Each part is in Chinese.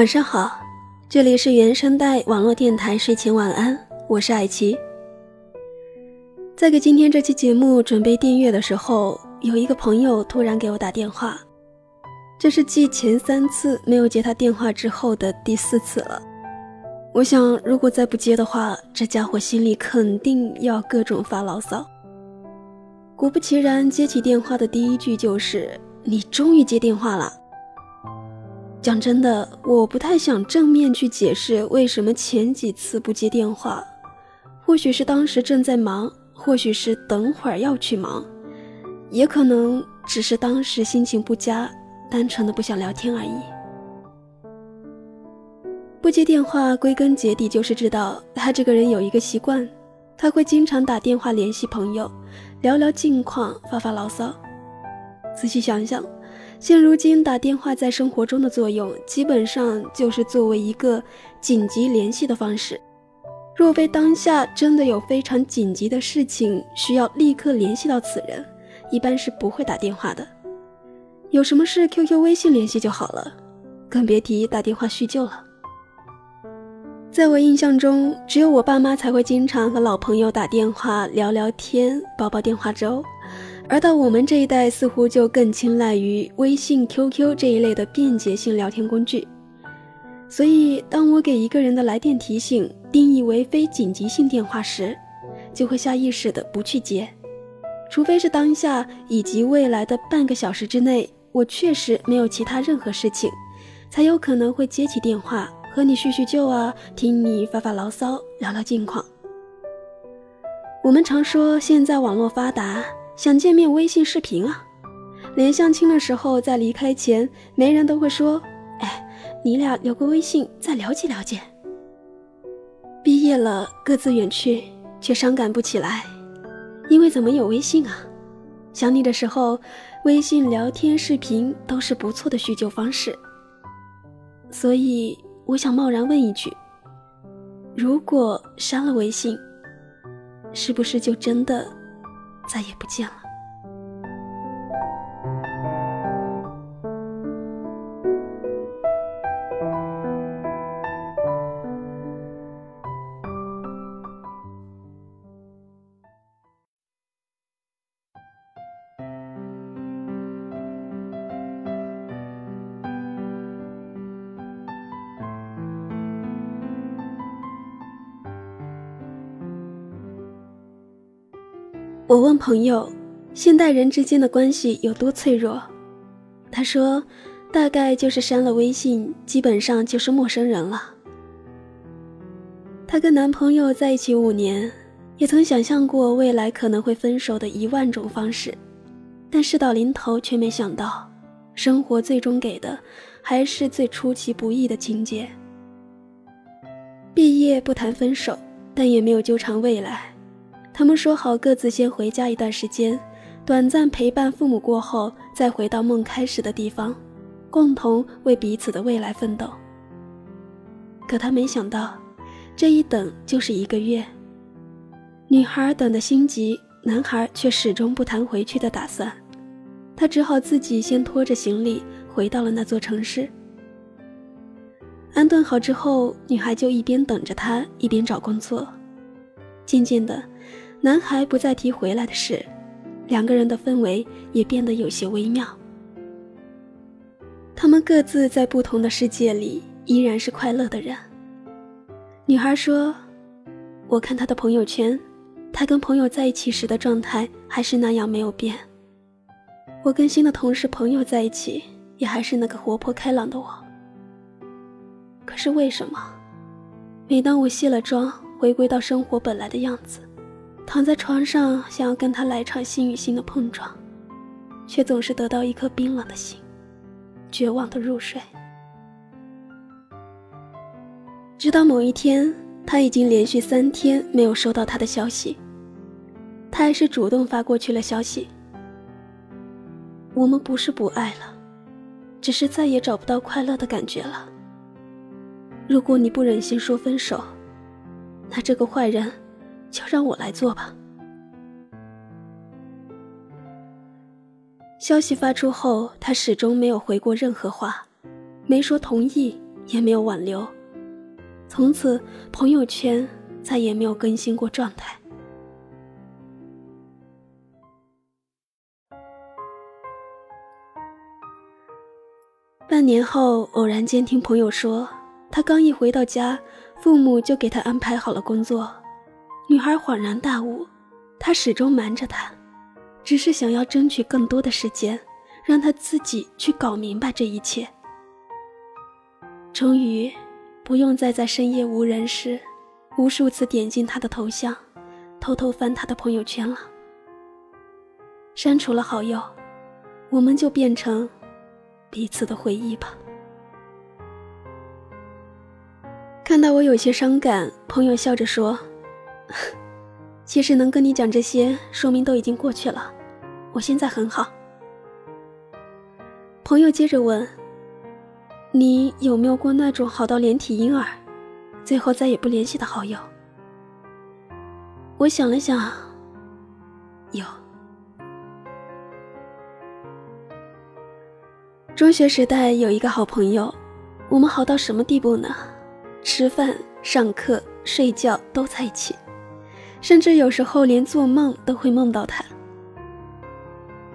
晚上好，这里是原声带网络电台睡前晚安，我是艾琪。在给今天这期节目准备订阅的时候，有一个朋友突然给我打电话，这是继前三次没有接他电话之后的第四次了。我想，如果再不接的话，这家伙心里肯定要各种发牢骚。果不其然，接起电话的第一句就是：“你终于接电话了。”讲真的，我不太想正面去解释为什么前几次不接电话，或许是当时正在忙，或许是等会儿要去忙，也可能只是当时心情不佳，单纯的不想聊天而已。不接电话，归根结底就是知道他这个人有一个习惯，他会经常打电话联系朋友，聊聊近况，发发牢骚。仔细想想。现如今打电话在生活中的作用，基本上就是作为一个紧急联系的方式。若非当下真的有非常紧急的事情需要立刻联系到此人，一般是不会打电话的。有什么事，QQ、微信联系就好了，更别提打电话叙旧了。在我印象中，只有我爸妈才会经常和老朋友打电话聊聊天、煲煲电话粥。而到我们这一代，似乎就更青睐于微信、QQ 这一类的便捷性聊天工具。所以，当我给一个人的来电提醒定义为非紧急性电话时，就会下意识的不去接，除非是当下以及未来的半个小时之内，我确实没有其他任何事情，才有可能会接起电话和你叙叙旧啊，听你发发牢骚，聊聊近况。我们常说现在网络发达。想见面，微信视频啊！连相亲的时候，在离开前，媒人都会说：“哎，你俩留个微信，再了解了解。”毕业了，各自远去，却伤感不起来，因为怎么有微信啊？想你的时候，微信聊天、视频都是不错的叙旧方式。所以，我想贸然问一句：如果删了微信，是不是就真的？再也不见了。我问朋友，现代人之间的关系有多脆弱？他说，大概就是删了微信，基本上就是陌生人了。她跟男朋友在一起五年，也曾想象过未来可能会分手的一万种方式，但事到临头却没想到，生活最终给的还是最出其不意的情节。毕业不谈分手，但也没有纠缠未来。他们说好各自先回家一段时间，短暂陪伴父母过后，再回到梦开始的地方，共同为彼此的未来奋斗。可他没想到，这一等就是一个月。女孩等的心急，男孩却始终不谈回去的打算。他只好自己先拖着行李回到了那座城市。安顿好之后，女孩就一边等着他，一边找工作。渐渐的。男孩不再提回来的事，两个人的氛围也变得有些微妙。他们各自在不同的世界里，依然是快乐的人。女孩说：“我看他的朋友圈，他跟朋友在一起时的状态还是那样没有变。我跟新的同事朋友在一起，也还是那个活泼开朗的我。可是为什么，每当我卸了妆，回归到生活本来的样子？”躺在床上，想要跟他来场心与心的碰撞，却总是得到一颗冰冷的心，绝望的入睡。直到某一天，他已经连续三天没有收到他的消息，他还是主动发过去了消息。我们不是不爱了，只是再也找不到快乐的感觉了。如果你不忍心说分手，那这个坏人。就让我来做吧。消息发出后，他始终没有回过任何话，没说同意，也没有挽留，从此朋友圈再也没有更新过状态。半年后，偶然间听朋友说，他刚一回到家，父母就给他安排好了工作。女孩恍然大悟，他始终瞒着她，只是想要争取更多的时间，让她自己去搞明白这一切。终于，不用再在深夜无人时，无数次点进他的头像，偷偷翻他的朋友圈了。删除了好友，我们就变成。彼此的回忆吧。看到我有些伤感，朋友笑着说：“其实能跟你讲这些，说明都已经过去了。我现在很好。”朋友接着问：“你有没有过那种好到连体婴儿，最后再也不联系的好友？”我想了想，有。中学时代有一个好朋友，我们好到什么地步呢？吃饭、上课、睡觉都在一起，甚至有时候连做梦都会梦到他。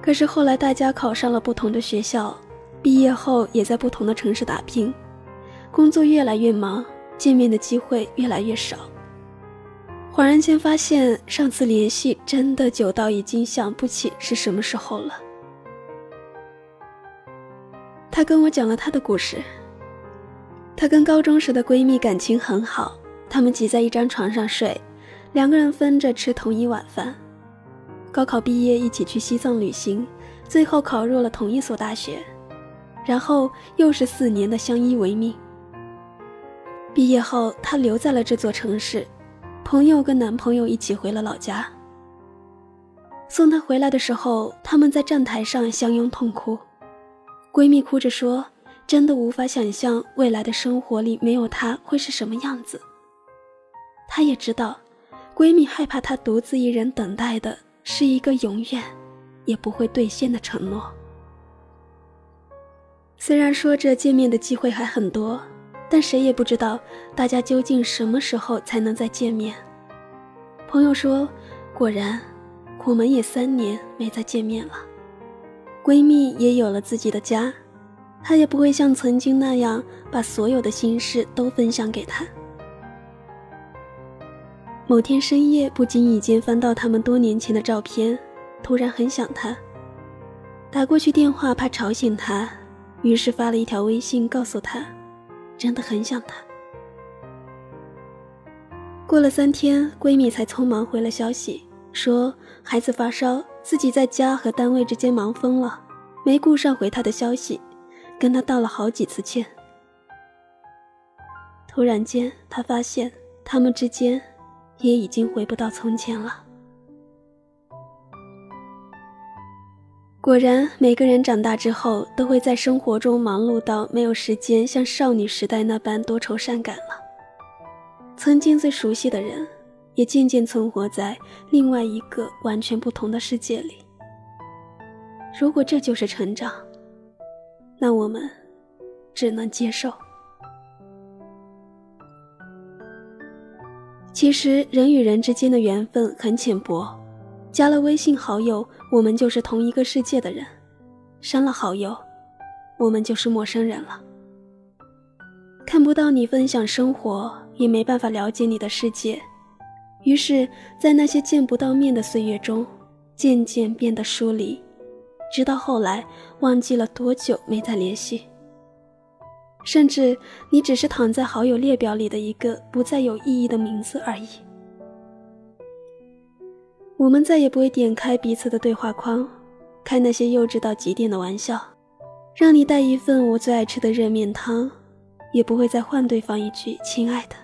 可是后来大家考上了不同的学校，毕业后也在不同的城市打拼，工作越来越忙，见面的机会越来越少。恍然间发现，上次联系真的久到已经想不起是什么时候了。她跟我讲了她的故事。她跟高中时的闺蜜感情很好，她们挤在一张床上睡，两个人分着吃同一碗饭。高考毕业一起去西藏旅行，最后考入了同一所大学，然后又是四年的相依为命。毕业后，她留在了这座城市，朋友跟男朋友一起回了老家。送她回来的时候，他们在站台上相拥痛哭。闺蜜哭着说：“真的无法想象未来的生活里没有他会是什么样子。”她也知道，闺蜜害怕她独自一人等待的是一个永远也不会兑现的承诺。虽然说着见面的机会还很多，但谁也不知道大家究竟什么时候才能再见面。朋友说：“果然，我们也三年没再见面了。”闺蜜也有了自己的家，她也不会像曾经那样把所有的心事都分享给他。某天深夜，不经意间翻到他们多年前的照片，突然很想他。打过去电话怕吵醒他，于是发了一条微信告诉他，真的很想他。过了三天，闺蜜才匆忙回了消息，说孩子发烧。自己在家和单位之间忙疯了，没顾上回他的消息，跟他道了好几次歉。突然间，他发现他们之间也已经回不到从前了。果然，每个人长大之后，都会在生活中忙碌到没有时间像少女时代那般多愁善感了。曾经最熟悉的人。也渐渐存活在另外一个完全不同的世界里。如果这就是成长，那我们只能接受。其实人与人之间的缘分很浅薄，加了微信好友，我们就是同一个世界的人；删了好友，我们就是陌生人了。看不到你分享生活，也没办法了解你的世界。于是，在那些见不到面的岁月中，渐渐变得疏离，直到后来忘记了多久没再联系。甚至，你只是躺在好友列表里的一个不再有意义的名字而已。我们再也不会点开彼此的对话框，开那些幼稚到极点的玩笑，让你带一份我最爱吃的热面汤，也不会再换对方一句“亲爱的”。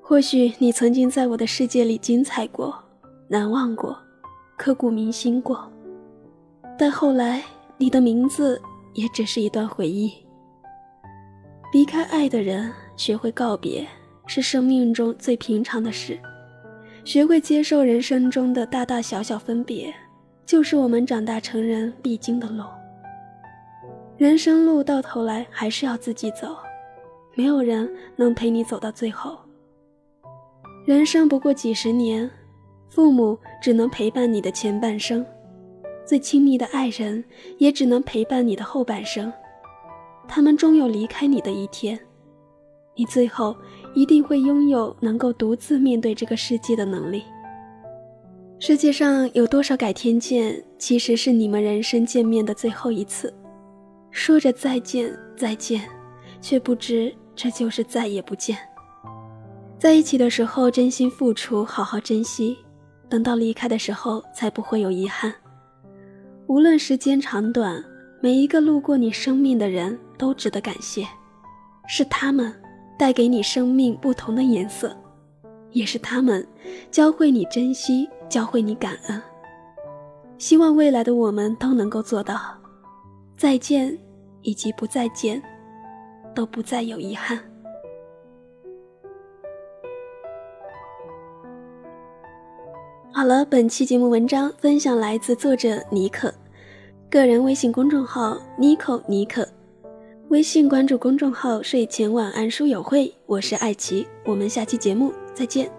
或许你曾经在我的世界里精彩过、难忘过、刻骨铭心过，但后来你的名字也只是一段回忆。离开爱的人，学会告别，是生命中最平常的事；学会接受人生中的大大小小分别，就是我们长大成人必经的路。人生路到头来还是要自己走，没有人能陪你走到最后。人生不过几十年，父母只能陪伴你的前半生，最亲密的爱人也只能陪伴你的后半生。他们终有离开你的一天，你最后一定会拥有能够独自面对这个世界的能力。世界上有多少改天见，其实是你们人生见面的最后一次。说着再见再见，却不知这就是再也不见。在一起的时候，真心付出，好好珍惜；等到离开的时候，才不会有遗憾。无论时间长短，每一个路过你生命的人都值得感谢，是他们带给你生命不同的颜色，也是他们教会你珍惜，教会你感恩。希望未来的我们都能够做到再见，以及不再见，都不再有遗憾。好了，本期节目文章分享来自作者尼克，个人微信公众号妮可尼克，微信关注公众号睡前晚安书友会，我是爱奇，我们下期节目再见。